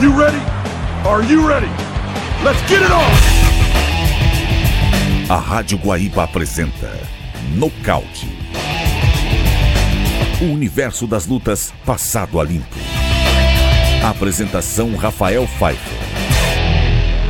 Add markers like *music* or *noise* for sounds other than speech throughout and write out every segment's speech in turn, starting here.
you ready? Are you ready? Let's get it on! A Rádio Guaíba apresenta Nocaute. O universo das lutas passado a limpo. Apresentação Rafael Pfeiffer.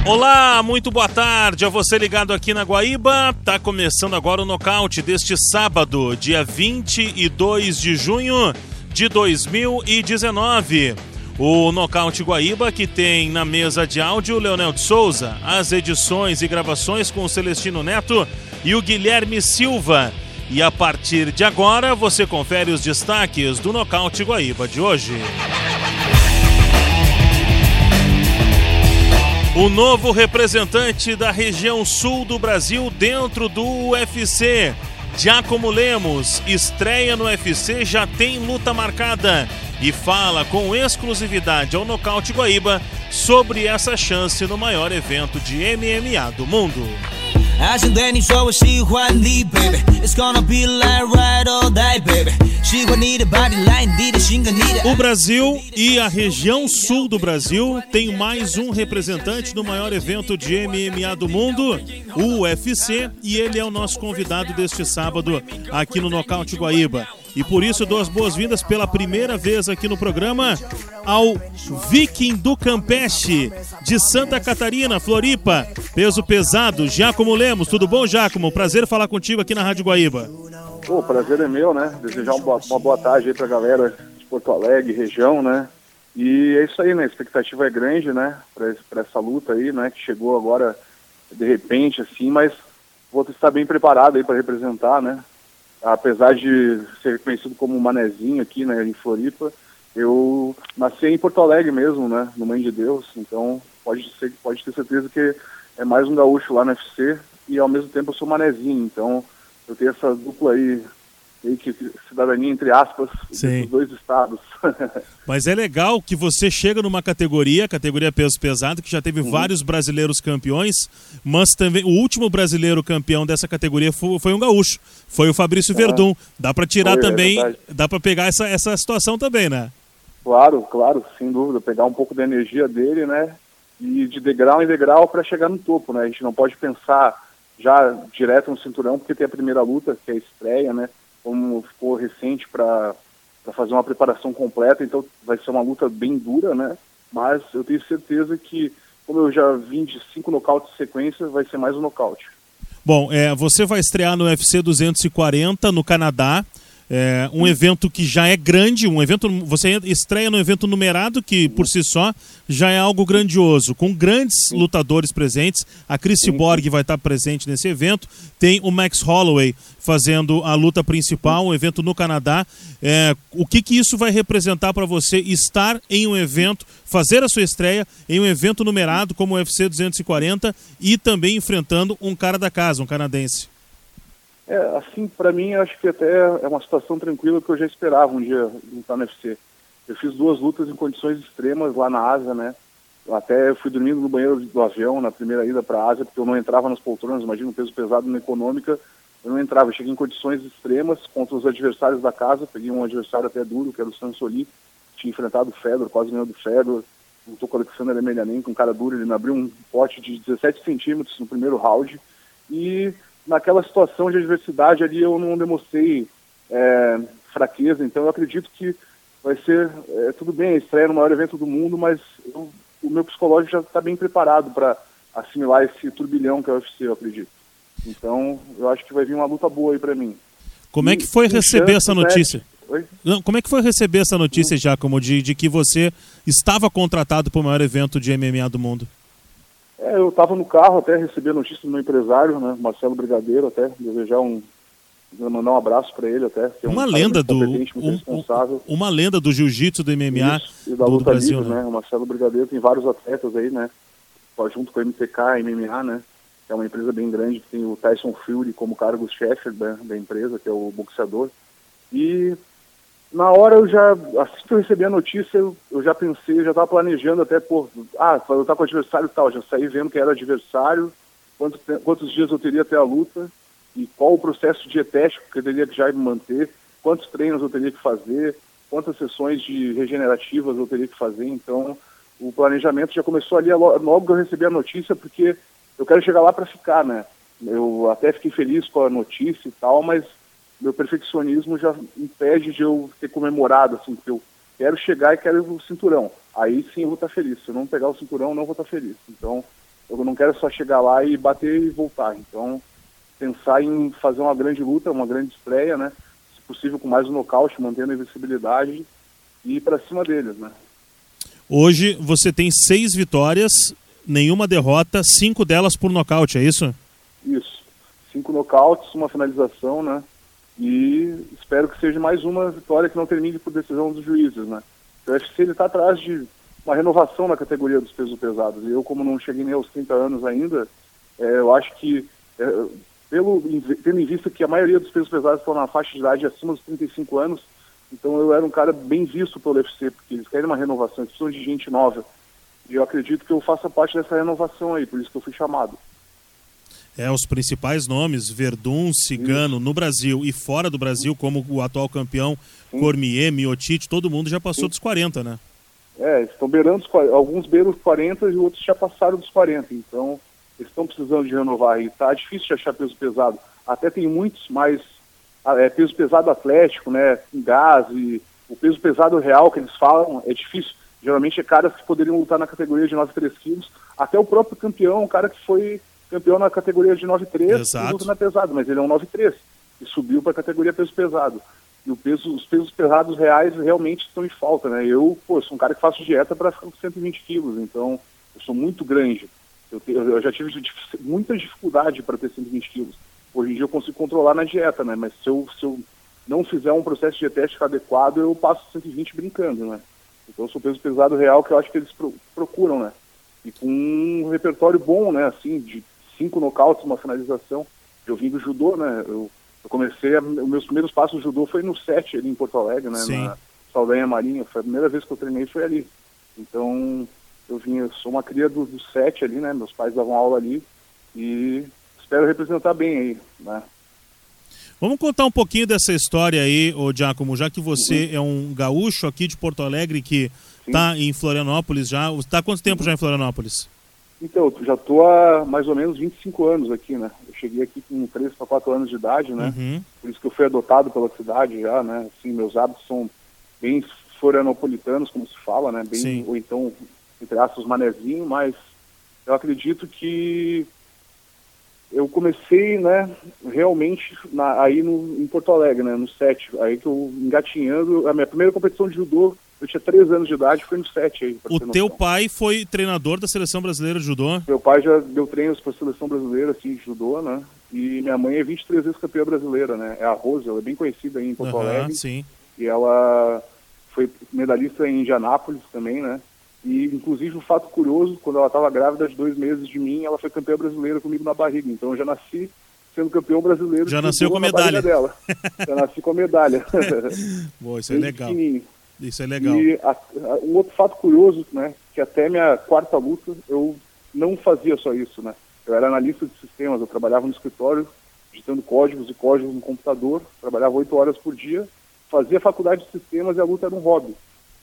Olá, muito boa tarde a você ligado aqui na Guaíba. Tá começando agora o nocaute deste sábado, dia 22 de junho de 2019. O Nocaute Guaíba, que tem na mesa de áudio Leonel de Souza, as edições e gravações com o Celestino Neto e o Guilherme Silva. E a partir de agora você confere os destaques do Nocaute Guaíba de hoje. O novo representante da região sul do Brasil dentro do UFC, Giacomo Lemos, estreia no UFC, já tem luta marcada e fala com exclusividade ao Nocaute Guaíba sobre essa chance no maior evento de MMA do mundo. O Brasil e a região sul do Brasil tem mais um representante no maior evento de MMA do mundo, o UFC, e ele é o nosso convidado deste sábado aqui no Nocaute Guaíba. E por isso dou as boas-vindas pela primeira vez aqui no programa ao Viking do Campeche de Santa Catarina, Floripa, peso pesado, Giacomo Lemos. Tudo bom, Giacomo? Prazer falar contigo aqui na Rádio Guaíba. O prazer é meu, né? Desejar uma boa, uma boa tarde aí pra galera de Porto Alegre, região, né? E é isso aí, né? A expectativa é grande, né? Pra essa luta aí, né? Que chegou agora de repente, assim, mas vou estar bem preparado aí para representar, né? Apesar de ser conhecido como Manezinho aqui, né, em Floripa, eu nasci em Porto Alegre mesmo, né, no Mãe de Deus, então pode, ser, pode ter certeza que é mais um gaúcho lá no UFC e ao mesmo tempo eu sou Manezinho, então eu tenho essa dupla aí meio que cidadania entre aspas dos dois estados. *laughs* Mas é legal que você chega numa categoria, categoria peso pesado, que já teve uhum. vários brasileiros campeões, mas também o último brasileiro campeão dessa categoria foi, foi um gaúcho, foi o Fabrício é. Verdun. Dá para tirar foi, é também, é dá para pegar essa, essa situação também, né? Claro, claro, sem dúvida, pegar um pouco da energia dele, né? E de degrau em degrau para chegar no topo, né? A gente não pode pensar já direto no cinturão, porque tem a primeira luta, que é a estreia, né? Como ficou recente para fazer uma preparação completa, então vai ser uma luta bem dura, né? Mas eu tenho certeza que, como eu já vim de cinco nocautes de sequência, vai ser mais um nocaute. Bom, é, você vai estrear no UFC 240 no Canadá. É um evento que já é grande, um evento. Você estreia num evento numerado que por si só já é algo grandioso, com grandes lutadores presentes. A Chris Borg vai estar presente nesse evento. Tem o Max Holloway fazendo a luta principal, um evento no Canadá. É, o que, que isso vai representar para você estar em um evento, fazer a sua estreia em um evento numerado como o UFC 240 e também enfrentando um cara da casa, um canadense? É, assim, para mim, acho que até é uma situação tranquila que eu já esperava um dia lutar no UFC. Eu fiz duas lutas em condições extremas lá na Ásia, né? Até fui dormindo no banheiro do avião na primeira ida para a Ásia, porque eu não entrava nas poltronas, imagina um peso pesado na econômica, eu não entrava. Eu cheguei em condições extremas contra os adversários da casa, peguei um adversário até duro, que era o Sansoli, tinha enfrentado o Fedor, quase ganhou do Fedor, lutou com o Alexander Emelianenko, um cara duro, ele me abriu um pote de 17 centímetros no primeiro round, e naquela situação de adversidade ali eu não demonstrei é, fraqueza, então eu acredito que vai ser é, tudo bem, estreia no maior evento do mundo, mas eu, o meu psicológico já está bem preparado para assimilar esse turbilhão que é o UFC, eu acredito. Então, eu acho que vai vir uma luta boa aí para mim. Como e, é que foi receber essa notícia? Não, como é que foi receber essa notícia. Giacomo, de, de que você estava contratado para o maior evento de MMA do mundo? É, eu estava no carro até receber a notícia do meu empresário, né, Marcelo Brigadeiro, até desejar um mandar um abraço para ele até. É um uma lenda do um, uma lenda do jiu-jitsu do MMA Isso, e da do, luta do Brasil, livre, né? O Marcelo Brigadeiro tem vários atletas aí, né? Junto com a MTK, MMA, né? É uma empresa bem grande que tem o Tyson Fury como cargo-chefe da, da empresa, que é o boxeador. E na hora eu já, assim que eu recebi a notícia, eu, eu já pensei, eu já estava planejando até, por ah, eu estar com o adversário e tal, já saí vendo que era adversário, quantos, quantos dias eu teria até a luta, e qual o processo dietético que eu teria que já me manter, quantos treinos eu teria que fazer, quantas sessões de regenerativas eu teria que fazer, então o planejamento já começou ali logo que eu recebi a notícia, porque eu quero chegar lá para ficar, né? Eu até fiquei feliz com a notícia e tal, mas meu perfeccionismo já impede de eu ter comemorado, assim, porque eu quero chegar e quero o cinturão. Aí sim eu vou estar feliz. Se eu não pegar o cinturão, não vou estar feliz. Então, eu não quero só chegar lá e bater e voltar. Então, pensar em fazer uma grande luta, uma grande estreia, né? Se possível com mais um nocaute, mantendo a invencibilidade e ir para cima deles, né? Hoje você tem seis vitórias, nenhuma derrota, cinco delas por nocaute, é isso? Isso. Cinco nocautes, uma finalização, né? E espero que seja mais uma vitória que não termine por decisão dos juízes, né? O UFC está atrás de uma renovação na categoria dos pesos pesados. E eu, como não cheguei nem aos 30 anos ainda, é, eu acho que, é, pelo, tendo em vista que a maioria dos pesos pesados estão na faixa de idade acima dos 35 anos, então eu era um cara bem visto pelo UFC, porque eles querem uma renovação, eles precisam de gente nova. E eu acredito que eu faça parte dessa renovação aí, por isso que eu fui chamado. É, os principais nomes, Verdun, Cigano, Isso. no Brasil e fora do Brasil, como o atual campeão, Sim. Cormier, Miotite, todo mundo já passou Sim. dos 40, né? É, estão beirando, os, alguns beiram os 40 e outros já passaram dos 40, então eles estão precisando de renovar e tá difícil de achar peso pesado. Até tem muitos mais ah, é, peso pesado atlético, né, com gás e o peso pesado real que eles falam é difícil. Geralmente é caras que poderiam lutar na categoria de 93 quilos, até o próprio campeão, um cara que foi campeão na categoria de 9,3 e luta na pesado, mas ele é um 9,3 e subiu para a categoria peso pesado. E o peso, os pesos pesados reais realmente estão em falta, né? Eu, pô, sou um cara que faço dieta para ficar com 120 quilos, então eu sou muito grande. Eu, te, eu já tive muita dificuldade para ter 120 quilos. Hoje em dia eu consigo controlar na dieta, né? Mas se eu, se eu não fizer um processo dietético adequado, eu passo 120 brincando, né? Então eu sou peso pesado real que eu acho que eles pro, procuram, né? E com um repertório bom, né? Assim, de cinco nocautes, uma finalização. Eu vim do judô, né? Eu, eu comecei, a, os meus primeiros passos no judô foi no SET, ali em Porto Alegre, né? Sim. Na Saldanha Marinha. Foi a primeira vez que eu treinei foi ali. Então, eu vim, eu sou uma cria do, do SET ali, né? Meus pais davam aula ali e espero representar bem aí, né? Vamos contar um pouquinho dessa história aí, ô Giacomo, já que você uhum. é um gaúcho aqui de Porto Alegre que está em Florianópolis já. Está há quanto tempo já em Florianópolis? Então, já estou há mais ou menos 25 anos aqui, né? Eu cheguei aqui com 3 para 4 anos de idade, né? Uhum. Por isso que eu fui adotado pela cidade já, né? Assim, meus hábitos são bem florianopolitanos, como se fala, né? Bem, Sim. ou então, entre aspas, manezinho, mas eu acredito que eu comecei, né, realmente na, aí no, em Porto Alegre, né, no SET, aí que eu engatinhando, a minha primeira competição de judô eu tinha três anos de idade, foi no sete aí. O teu pai foi treinador da seleção brasileira de judô? Meu pai já deu treinos para a seleção brasileira, assim, de judô, né? E minha mãe é 23 vezes campeã brasileira, né? É a Rose, ela é bem conhecida aí em Porto uhum, Alegre. Sim. E ela foi medalhista em Indianápolis também, né? E, inclusive, um fato curioso, quando ela estava grávida de dois meses de mim, ela foi campeã brasileira comigo na barriga. Então, eu já nasci sendo campeão brasileiro. Já nasceu com a medalha. Dela. *laughs* já nasci com a medalha. Boa, isso é legal. Isso é legal. E a, a, um outro fato curioso, né, que até minha quarta luta eu não fazia só isso, né. Eu era analista de sistemas, eu trabalhava no escritório, digitando códigos e códigos no computador, trabalhava oito horas por dia, fazia faculdade de sistemas e a luta era um hobby.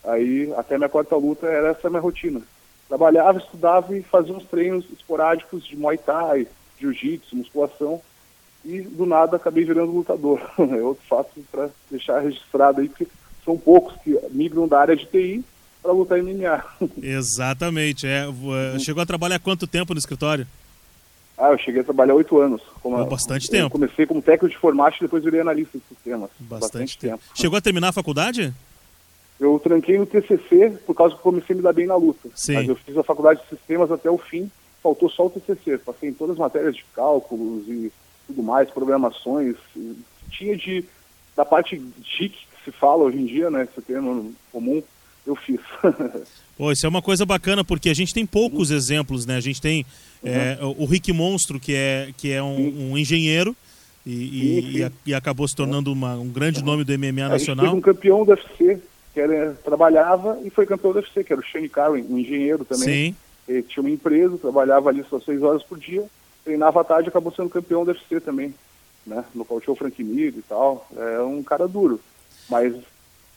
Aí, até minha quarta luta, era essa minha rotina. Trabalhava, estudava e fazia uns treinos esporádicos de Muay Thai, Jiu-Jitsu, musculação, e do nada acabei virando lutador. *laughs* é outro fato para deixar registrado aí, porque são poucos que migram da área de TI para lutar em MMA. *laughs* Exatamente. É, eh, chegou a trabalhar quanto tempo no escritório? Ah, eu cheguei a trabalhar oito anos. Como, bastante tempo. comecei como técnico de informática e depois virei analista de sistemas. Bastante, bastante tempo. tempo. Chegou a terminar a faculdade? Eu tranquei no TCC por causa que comecei a me dar bem na luta. Sim. Mas eu fiz a faculdade de sistemas até o fim, faltou só o TCC. Passei em todas as matérias de cálculos e tudo mais, programações. Tinha de, da parte GIC, se fala hoje em dia, né, esse termo comum, eu fiz. *laughs* Pô, isso é uma coisa bacana, porque a gente tem poucos uhum. exemplos, né? A gente tem uhum. é, o Rick Monstro, que é, que é um, um engenheiro, e, e, e, e, acabou se tornando uma, um grande nome do MMA nacional. Teve um campeão do UFC, que era, trabalhava e foi campeão do UFC, que era o Shane Carwin, um engenheiro também. Sim. Ele tinha uma empresa, trabalhava ali só seis horas por dia, treinava à tarde e acabou sendo campeão do UFC também. Né? No qual tinha o Frank Mir e tal. É um cara duro. Mas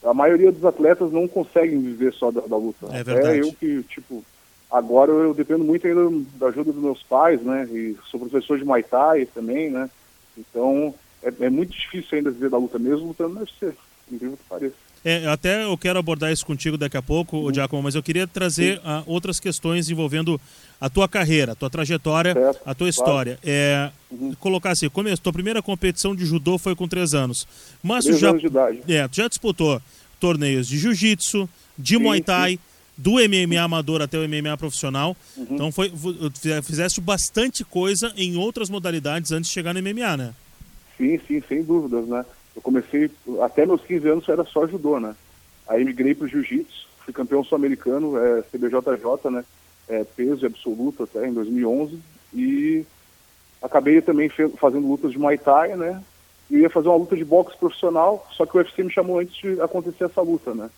a maioria dos atletas não conseguem viver só da, da luta. É verdade. É eu que, tipo, agora eu dependo muito ainda da ajuda dos meus pais, né? E sou professor de Muay Thai também, né? Então é, é muito difícil ainda viver da luta mesmo lutando no UFC, incrível que pareça. É, até eu quero abordar isso contigo daqui a pouco, uhum. Giacomo, mas eu queria trazer uh, outras questões envolvendo a tua carreira, a tua trajetória, certo, a tua história. Claro. É, uhum. Colocar assim, come, tua primeira competição de judô foi com três anos. Mas três tu já, anos de idade. É, tu já disputou torneios de jiu-jitsu, de sim, Muay Thai, sim. do MMA amador até o MMA profissional. Uhum. Então foi, fizeste bastante coisa em outras modalidades antes de chegar no MMA, né? Sim, sim, sem dúvidas, né? Eu comecei, até meus 15 anos era só judô, né? Aí migrei para o jiu-jitsu, fui campeão sul-americano, é, CBJJ, né? É, peso absoluto até em 2011 e acabei também fazendo lutas de Muay Thai, né? E ia fazer uma luta de boxe profissional, só que o UFC me chamou antes de acontecer essa luta, né?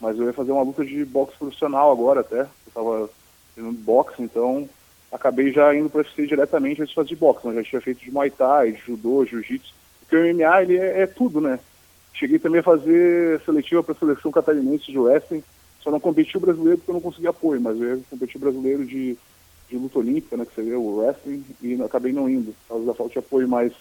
Mas eu ia fazer uma luta de boxe profissional agora até, eu estava treinando boxe, então acabei já indo para o UFC diretamente antes de fazer de boxe, mas já tinha feito de Muay Thai, de judô, jiu-jitsu, porque o MMA ele é, é, tudo, né? Cheguei também a fazer seletiva para a seleção catarinense de wrestling, só não competi o brasileiro porque eu não consegui apoio, mas eu competi o brasileiro de, de luta olímpica, né, que seria o wrestling, e acabei não indo, por causa da falta de apoio, mas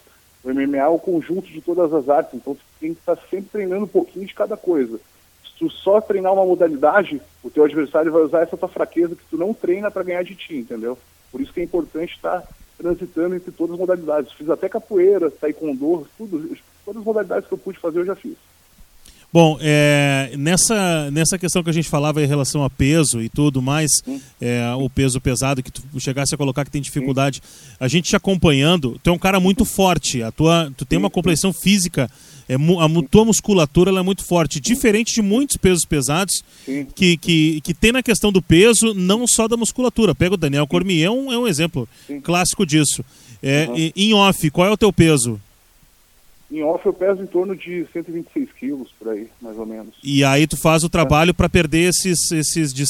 o MMA é o conjunto de todas as artes, então tu tem que estar sempre treinando um pouquinho de cada coisa. Se tu só treinar uma modalidade, o teu adversário vai usar essa tua fraqueza que tu não treina para ganhar de ti, entendeu? Por isso que é importante estar transitando entre todas as modalidades. Fiz até capoeira, taekwondo, tudo, todas as modalidades que eu pude fazer eu já fiz. Bom, é, nessa, nessa questão que a gente falava em relação a peso e tudo mais, é, o peso pesado que tu chegasse a colocar que tem dificuldade, a gente te acompanhando, tu é um cara muito forte, a tua, tu tem uma complexão física, é, a tua musculatura é muito forte, diferente de muitos pesos pesados que, que, que tem na questão do peso, não só da musculatura. Pega o Daniel Cormier, é um, é um exemplo clássico disso. É, uhum. Em off, qual é o teu peso? Em off eu peso em torno de 126 quilos, por aí, mais ou menos. E aí tu faz o trabalho é. para perder esses, esses de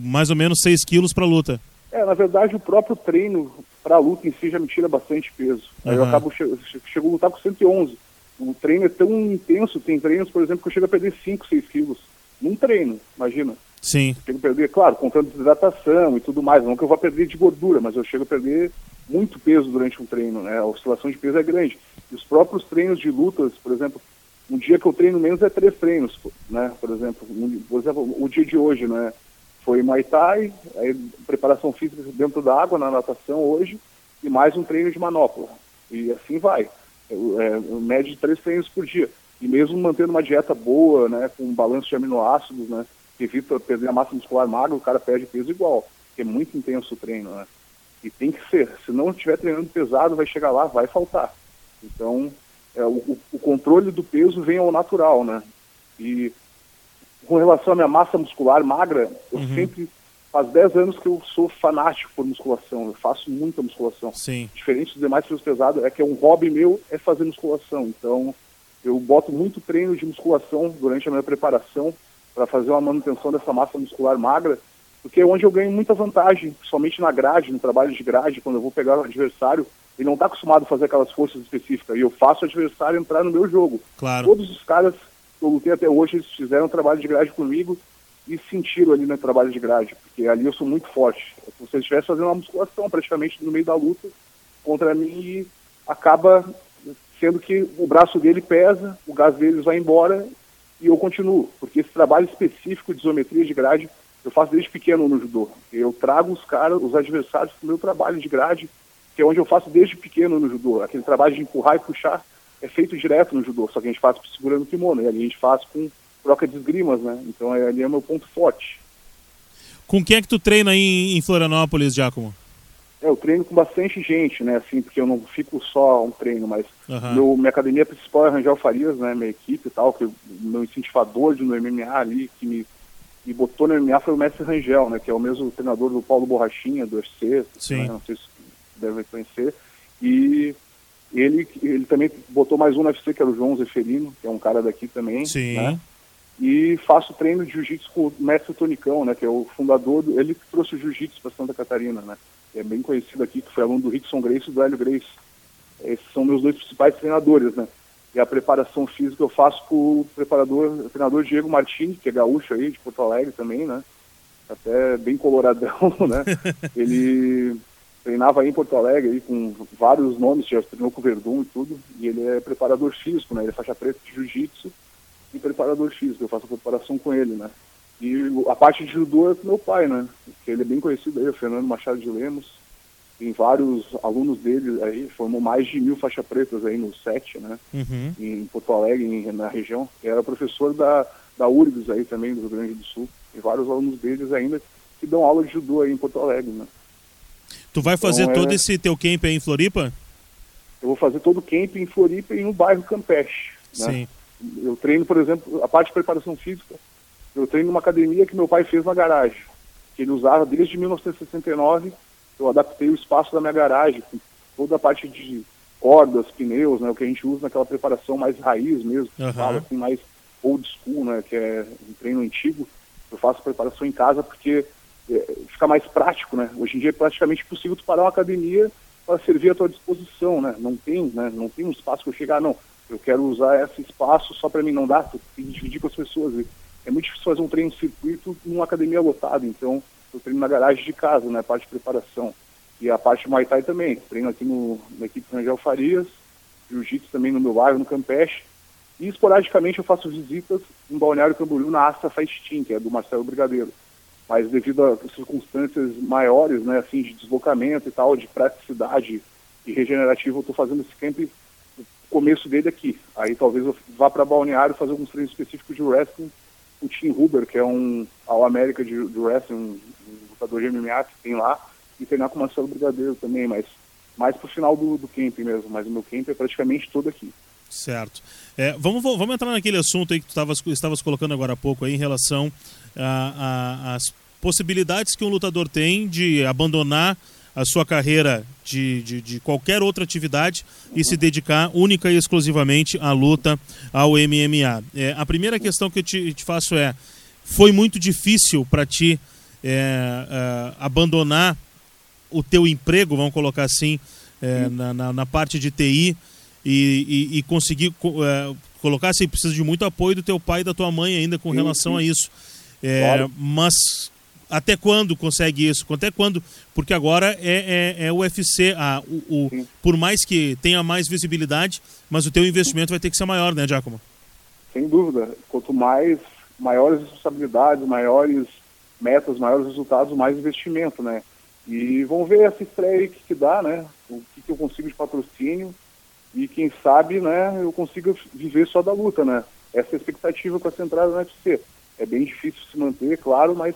mais ou menos 6 quilos para luta? É, na verdade o próprio treino para luta em si já me tira bastante peso. Uhum. Aí eu acabo, chego, chego a lutar com 111. O treino é tão intenso, tem treinos, por exemplo, que eu chego a perder 5, 6 quilos. Num treino, imagina. Sim. Chego a perder, claro, contando desidratação e tudo mais. Não que eu vá perder de gordura, mas eu chego a perder muito peso durante um treino, né? A oscilação de peso é grande. E os próprios treinos de lutas, por exemplo, um dia que eu treino menos é três treinos, né? Por exemplo, um, por exemplo, o dia de hoje, né? Foi Muay Thai, aí, preparação física dentro da água, na natação hoje, e mais um treino de manopla. E assim vai. É, média de três treinos por dia. E mesmo mantendo uma dieta boa, né? Com um balanço de aminoácidos, né? Evita perder a massa muscular magra, o cara perde peso igual. Porque é muito intenso o treino, né? E tem que ser. Se não estiver treinando pesado, vai chegar lá, vai faltar. Então, é, o, o, controle do peso vem ao natural, né? E com relação à minha massa muscular magra, eu uhum. sempre faz 10 anos que eu sou fanático por musculação, eu faço muita musculação. Sim. Diferente dos demais pesos pesados, é que é um hobby meu é fazer musculação. Então, eu boto muito treino de musculação durante a minha preparação para fazer uma manutenção dessa massa muscular magra porque é onde eu ganho muita vantagem, somente na grade, no trabalho de grade, quando eu vou pegar o adversário, ele não está acostumado a fazer aquelas forças específicas, e eu faço o adversário entrar no meu jogo. Claro. Todos os caras que eu lutei até hoje, eles fizeram trabalho de grade comigo e sentiram ali no trabalho de grade, porque ali eu sou muito forte. É como se eles estivessem fazendo uma musculação praticamente no meio da luta contra mim e acaba sendo que o braço dele pesa, o gás deles vai embora e eu continuo, porque esse trabalho específico de isometria de grade eu faço desde pequeno no judô. Eu trago os caras, os adversários para o meu trabalho de grade, que é onde eu faço desde pequeno no judô. Aquele trabalho de empurrar e puxar é feito direto no judô, só que a gente faz segurando o kimono, e ali a gente faz com troca de esgrimas, né? Então é, ali é o meu ponto forte. Com quem é que tu treina aí em Florianópolis, Giacomo? É, eu treino com bastante gente, né? Assim, porque eu não fico só um treino, mas uhum. meu, minha academia principal é Rangel Farias, né? Minha equipe e tal, que meu incentivador de no MMA ali, que me e botou no MMA foi o Mestre Rangel, né, que é o mesmo treinador do Paulo Borrachinha, do UFC, né, não sei se deve conhecer, e ele, ele também botou mais um no UFC, que era o João Zeferino, que é um cara daqui também, Sim. Né, e faço treino de jiu-jitsu com o Mestre Tonicão, né, que é o fundador, do, ele que trouxe o jiu-jitsu para Santa Catarina, né, é bem conhecido aqui, que foi aluno do Rickson Grace e do Hélio Grace. Esses são meus dois principais treinadores, né. E a preparação física eu faço com o preparador, o treinador Diego Martins, que é gaúcho aí, de Porto Alegre também, né? Até bem coloradão, *laughs* né? *laughs* Ele treinava aí em Porto Alegre aí, com vários nomes, já treinou com o Verdun e tudo, e ele é preparador físico, né? Ele é faixa preta de jiu-jitsu e preparador físico, eu faço a preparação com ele, né? E a parte de judô é com meu pai, né? Que ele é bem conhecido aí, o Fernando Machado de Lemos. Tem vários alunos dele aí, formou mais de mil faixas pretas aí no SET, né? Uhum. Em Porto Alegre, em, na região. Era professor da, da URGS aí também, do Rio Grande do Sul. Tem vários alunos deles ainda que dão aula de judô aí em Porto Alegre, né? Tu vai fazer Então, é- todo esse teu camp aí em Floripa? Eu vou fazer todo o camp em Floripa e no bairro Campeche, né? Sim. Eu treino, por exemplo, a parte de preparação física, eu treino numa academia que meu pai fez na garagem, que ele usava desde 1969. Eu adaptei o espaço da minha garagem, com toda a parte de cordas, pneus, né, o que a gente usa naquela preparação mais raiz mesmo, que Aham. fala assim, mais old school, né, que é um treino antigo. Eu faço preparação em casa porque é, fica mais prático, né? Hoje em dia é praticamente impossível tu parar uma academia para servir à tua disposição, né? Não tem, né? Não tem um espaço que eu chegar, não. Eu quero usar esse espaço só para mim, não dá. Tu tem que dividir com as pessoas. É muito difícil fazer um treino de circuito numa academia lotada, então eu treino na garagem de casa, né? Parte de preparação. E a parte de Muay Thai também. Treino aqui no, na equipe do Angel Farias, Jiu-Jitsu também no meu bairro, no Campeche. E esporadicamente eu faço visitas em Balneário Camboriú na Asta Fight Team, que é do Marcelo Brigadeiro mas devido a circunstâncias maiores, né, assim, de deslocamento e tal, de praticidade e regenerativo, eu estou fazendo esse camp, o começo dele aqui. Aí talvez eu vá para Balneário fazer alguns treinos específicos de wrestling, o Tim Huber, que é um All América de, de wrestling, um, um lutador de MMA que tem lá, e treinar com o Marcelo Brigadeiro também, mas mais pro final do, do camp mesmo, mas o meu camp é praticamente todo aqui. Certo. É, vamos, vamos entrar naquele assunto aí que tu tavas, estavas colocando agora há pouco aí, em relação às possibilidades que um lutador tem de abandonar a sua carreira de, de, de qualquer outra atividade e se dedicar única e exclusivamente à luta ao MMA. É, a primeira questão que eu te, te faço é: foi muito difícil para ti é, é, abandonar o teu emprego, vamos colocar assim, é, na, na, na parte de TI e, e, e conseguir co- é, colocar assim, precisa de muito apoio do teu pai e da tua mãe ainda com relação a isso. É. Mas até quando consegue isso? Até quando? Porque agora é, é, é o UFC, a, o, Sim. por mais que tenha mais visibilidade, mas o teu investimento vai ter que ser maior, né, Giacomo? Sem dúvida. Quanto mais maiores responsabilidades, maiores metas, maiores resultados, mais investimento, né? E vamos ver essa estreia aí que, que dá, né? O que, que eu consigo de patrocínio e quem sabe, né, eu consiga viver só da luta, né? Essa é a expectativa com essa entrada no UFC. É bem difícil se manter, claro, mas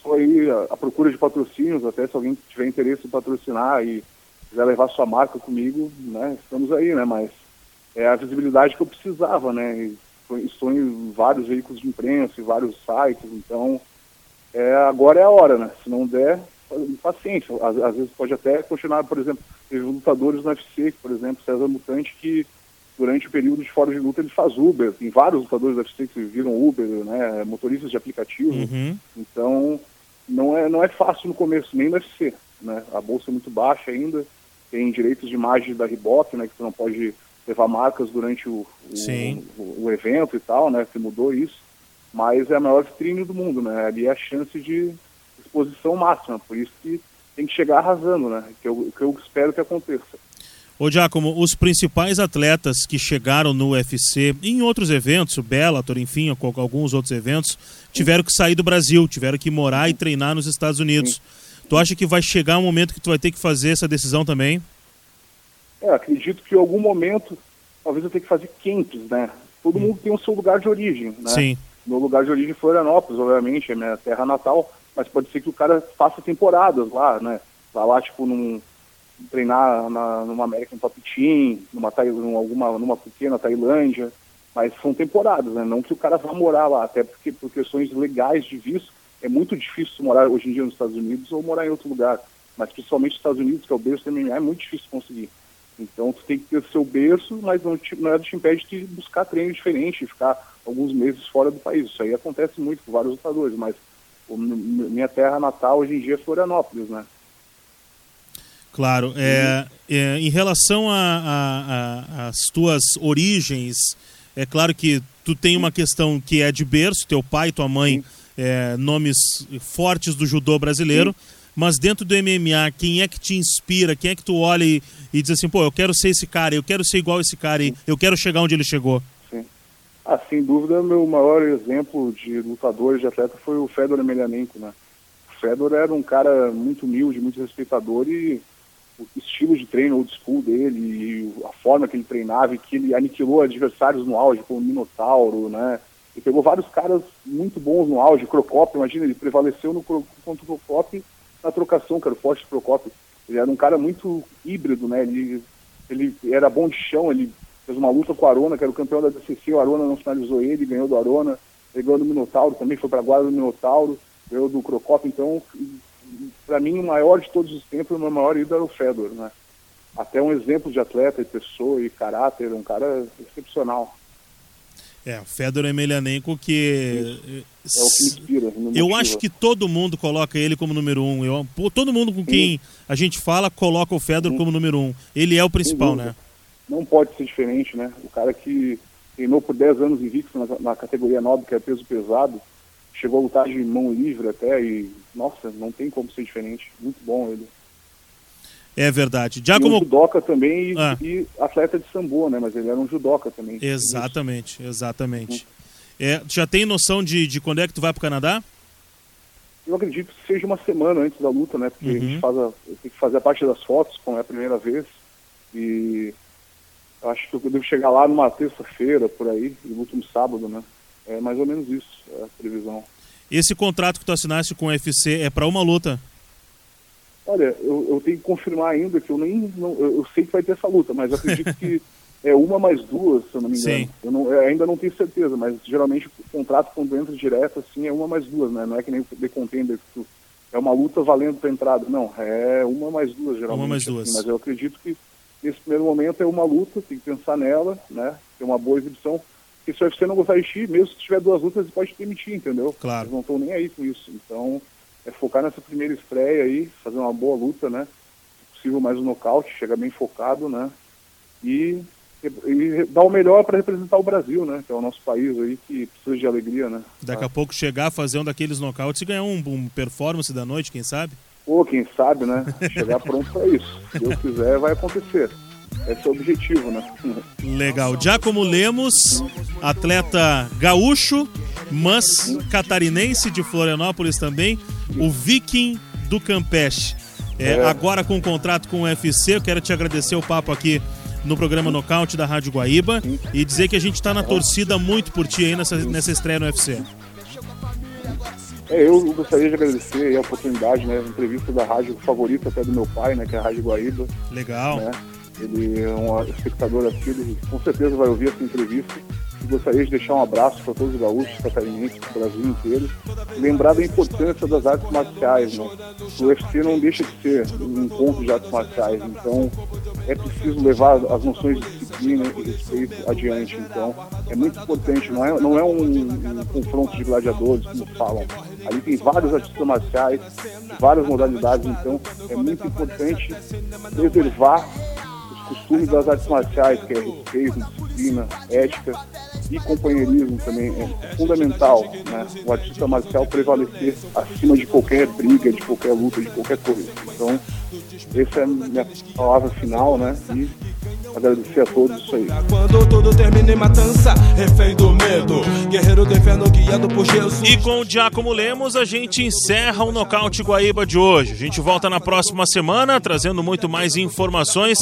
estou aí à, à procura de patrocínios, até se alguém tiver interesse em patrocinar e quiser levar sua marca comigo, né, estamos aí, né, mas é a visibilidade que eu precisava, né, e estou em vários veículos de imprensa, em vários sites, então é, agora é a hora, né, se não der, paciência, às, às vezes pode até continuar, por exemplo, teve lutadores no UFC, por exemplo, César Mutante, que durante o período de fora de luta ele faz Uber, tem vários lutadores do UFC que viram Uber, né, motoristas de aplicativo, Uhum. então, não é, não é fácil no começo, nem no UFC, né? A bolsa é muito baixa ainda, tem direitos de imagem da Reebok, né? Que você não pode levar marcas durante o, o, o, o evento e tal, né? Que mudou isso, mas é a maior vitrine do mundo, né? Ali é a chance de exposição máxima, por isso que tem que chegar arrasando, né? Que eu, que eu espero que aconteça. Ô Giacomo, os principais atletas que chegaram no UFC, em outros eventos, o Bellator, enfim, ou alguns outros eventos, tiveram que sair do Brasil, tiveram que morar e treinar nos Estados Unidos. Tu acha que vai chegar um momento que tu vai ter que fazer essa decisão também? É, acredito que em algum momento talvez eu tenha que fazer camps, né? Todo mundo tem o seu lugar de origem, né? Sim. Meu lugar de origem é Florianópolis, obviamente, é minha terra natal, mas pode ser que o cara faça temporadas lá, né? Vá lá, tipo, num, treinar na, numa American Top Team, numa, alguma, numa pequena Tailândia, mas são temporadas, né? Não que o cara vá morar lá, até porque por questões legais de visto, é muito difícil morar hoje em dia nos Estados Unidos ou morar em outro lugar, mas principalmente nos Estados Unidos, que é o berço do MMA, é muito difícil conseguir. Então tu tem que ter o seu berço, mas não, te, é te impede de buscar treino diferente, ficar alguns meses fora do país. Isso aí acontece muito com vários lutadores, mas minha terra natal hoje em dia é Florianópolis, né? Claro. É, é, em relação às tuas origens, é claro que tu tem uma questão que é de berço, teu pai e tua mãe, é, nomes fortes do judô brasileiro, Sim. mas dentro do MMA, quem é que te inspira? Quem é que tu olha e, e diz assim, pô, eu quero ser esse cara, eu quero ser igual esse cara, eu quero chegar onde ele chegou? Sim. Ah, sem dúvida, meu maior exemplo de lutador de atleta foi o Fedor Emelianenko, né? O Fedor era um cara muito humilde, muito respeitador e o estilo de treino old school dele, a forma que ele treinava e que ele aniquilou adversários no auge, como o Minotauro, né? Ele pegou vários caras muito bons no auge, Crocop, imagina, ele prevaleceu no, contra o Crocop na trocação, que era o forte Crocop. Ele era um cara muito híbrido, né? Ele, ele era bom de chão, ele fez uma luta com o Arona, que era o campeão da DCC, o Arona não finalizou ele, ganhou do Arona, ele ganhou do Minotauro também, foi para a guarda do Minotauro, ganhou do Crocop, então para mim, o maior de todos os tempos, o meu maior ídolo era o Fedor, né? Até um exemplo de atleta, e pessoa e caráter, um cara excepcional. É, o Fedor Emelianenko que... É o que inspira. Eu acho que todo mundo coloca ele como número um. Eu, todo mundo com quem Sim. a gente fala coloca o Fedor Sim. como número um. Ele é o principal, né? Não pode ser diferente, né? O cara que treinou por 10 anos invicto na, na categoria nobre, que é peso pesado, chegou a lutar de mão livre até e, nossa, não tem como ser diferente. Muito bom ele. É verdade. Já como... Um judoca também e, ah. e, atleta de sambo, né? Mas ele era um judoca também. Exatamente, exatamente. Uhum. É, já tem noção de, de quando é que tu vai para o Canadá? Eu acredito que seja uma semana antes da luta, né? Porque uhum. a gente uhum. faz a, tem que fazer a parte das fotos, como é a primeira vez. E acho que eu devo chegar lá numa terça-feira, por aí, e luto no sábado, né? É mais ou menos isso, é a previsão. Esse contrato que tu assinaste com o UFC é para uma luta? Olha, eu, eu, tenho que confirmar ainda que eu nem. Não, eu, eu, sei que vai ter essa luta, mas acredito que *laughs* é uma mais duas, se eu não me engano. Sim. Eu, não, eu ainda não tenho certeza, mas geralmente o contrato quando entra direto assim é uma mais duas, né? Não é que nem o The Contender que tu, é uma luta valendo para entrada. Não, é uma mais duas geralmente. Uma mais duas. Assim, mas eu acredito que nesse primeiro momento é uma luta, tem que pensar nela, né? Ter uma boa exibição porque se o UFC não gostar de ti, mesmo se tiver duas lutas, ele pode demitir, entendeu? Claro. Eles não estão nem aí com isso. Então, é focar nessa primeira estreia aí, fazer uma boa luta, né? Se possível, mais um nocaute, chegar bem focado, né? E, e, e dar o melhor para representar o Brasil, né? Que é o nosso país aí que precisa de alegria, né? Daqui a pouco chegar, fazer um daqueles nocautes e ganhar um, um performance da noite, quem sabe? Pô, quem sabe, né? Chegar pronto para isso. Se Deus quiser, vai acontecer. Esse é o objetivo, né? Legal. Giacomo Lemos, atleta gaúcho, mas catarinense de Florianópolis também, o Viking do Campeche. É, é. Agora com o contrato com o UFC, eu quero te agradecer o papo aqui no programa Nocaute da Rádio Guaíba e dizer que a gente está na torcida muito por ti aí nessa, nessa estreia no UFC. É, eu gostaria de agradecer a oportunidade, né? Entrevista da rádio favorita até do meu pai, né? Que é a Rádio Guaíba. Legal. Né? Ele é um espectador aqui, ele com certeza vai ouvir essa entrevista. Gostaria de deixar um abraço para todos os gaúchos, catarinenses, do Brasil inteiro. Lembrar da importância das artes marciais. Né? O UFC não deixa de ser um encontro de artes marciais. Então, é preciso levar as noções de disciplina e respeito adiante. Então, é muito importante. Não é, não é um, um confronto de gladiadores, como falam. Ali tem vários artistas marciais, várias modalidades. Então, é muito importante preservar costumes das artes marciais, que é respeito, disciplina, ética e companheirismo também é fundamental, né? O artista marcial prevalecer acima de qualquer briga, de qualquer luta, de qualquer coisa. Então, essa é a minha palavra final, né? E agradecer a todos isso aí. Quando tudo termina em matança, refém do medo, guerreiro do inferno guiado por Jesus. E com o Giacomo Lemos, a gente encerra o Nocaute Guaíba de hoje. A gente volta na próxima semana, trazendo muito mais informações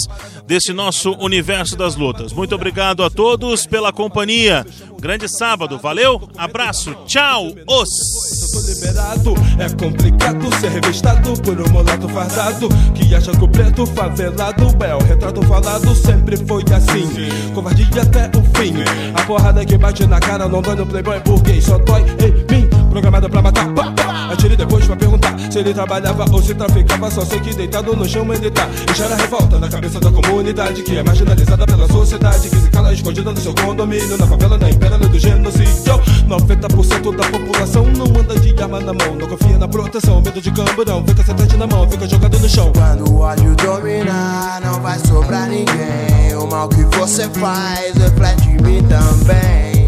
desse nosso universo das lutas. Muito obrigado a todos pela companhia. Grande sábado, valeu, abraço, tchau, os. Liberado, é complicado ser revistado por um mulato fardado que acha que o preto favelado é o retrato falado sempre foi assim. Covardia até o fim. A porrada que bate na cara não dói no playboy porque só dói em. Programado pra matar, pá, pá. Atire depois pra perguntar se ele trabalhava ou se traficava. Só sei que deitado no chão ele tá. E gera revolta na cabeça da comunidade que é marginalizada pela sociedade. Que se cala escondida no seu condomínio, na favela, na império do genocídio. 90% da população não anda de arma na mão, não confia na proteção, medo de camburão, fica sentante na mão, fica jogado no chão. Quando o ódio dominar, não vai sobrar ninguém. O mal que você faz reflete em mim também.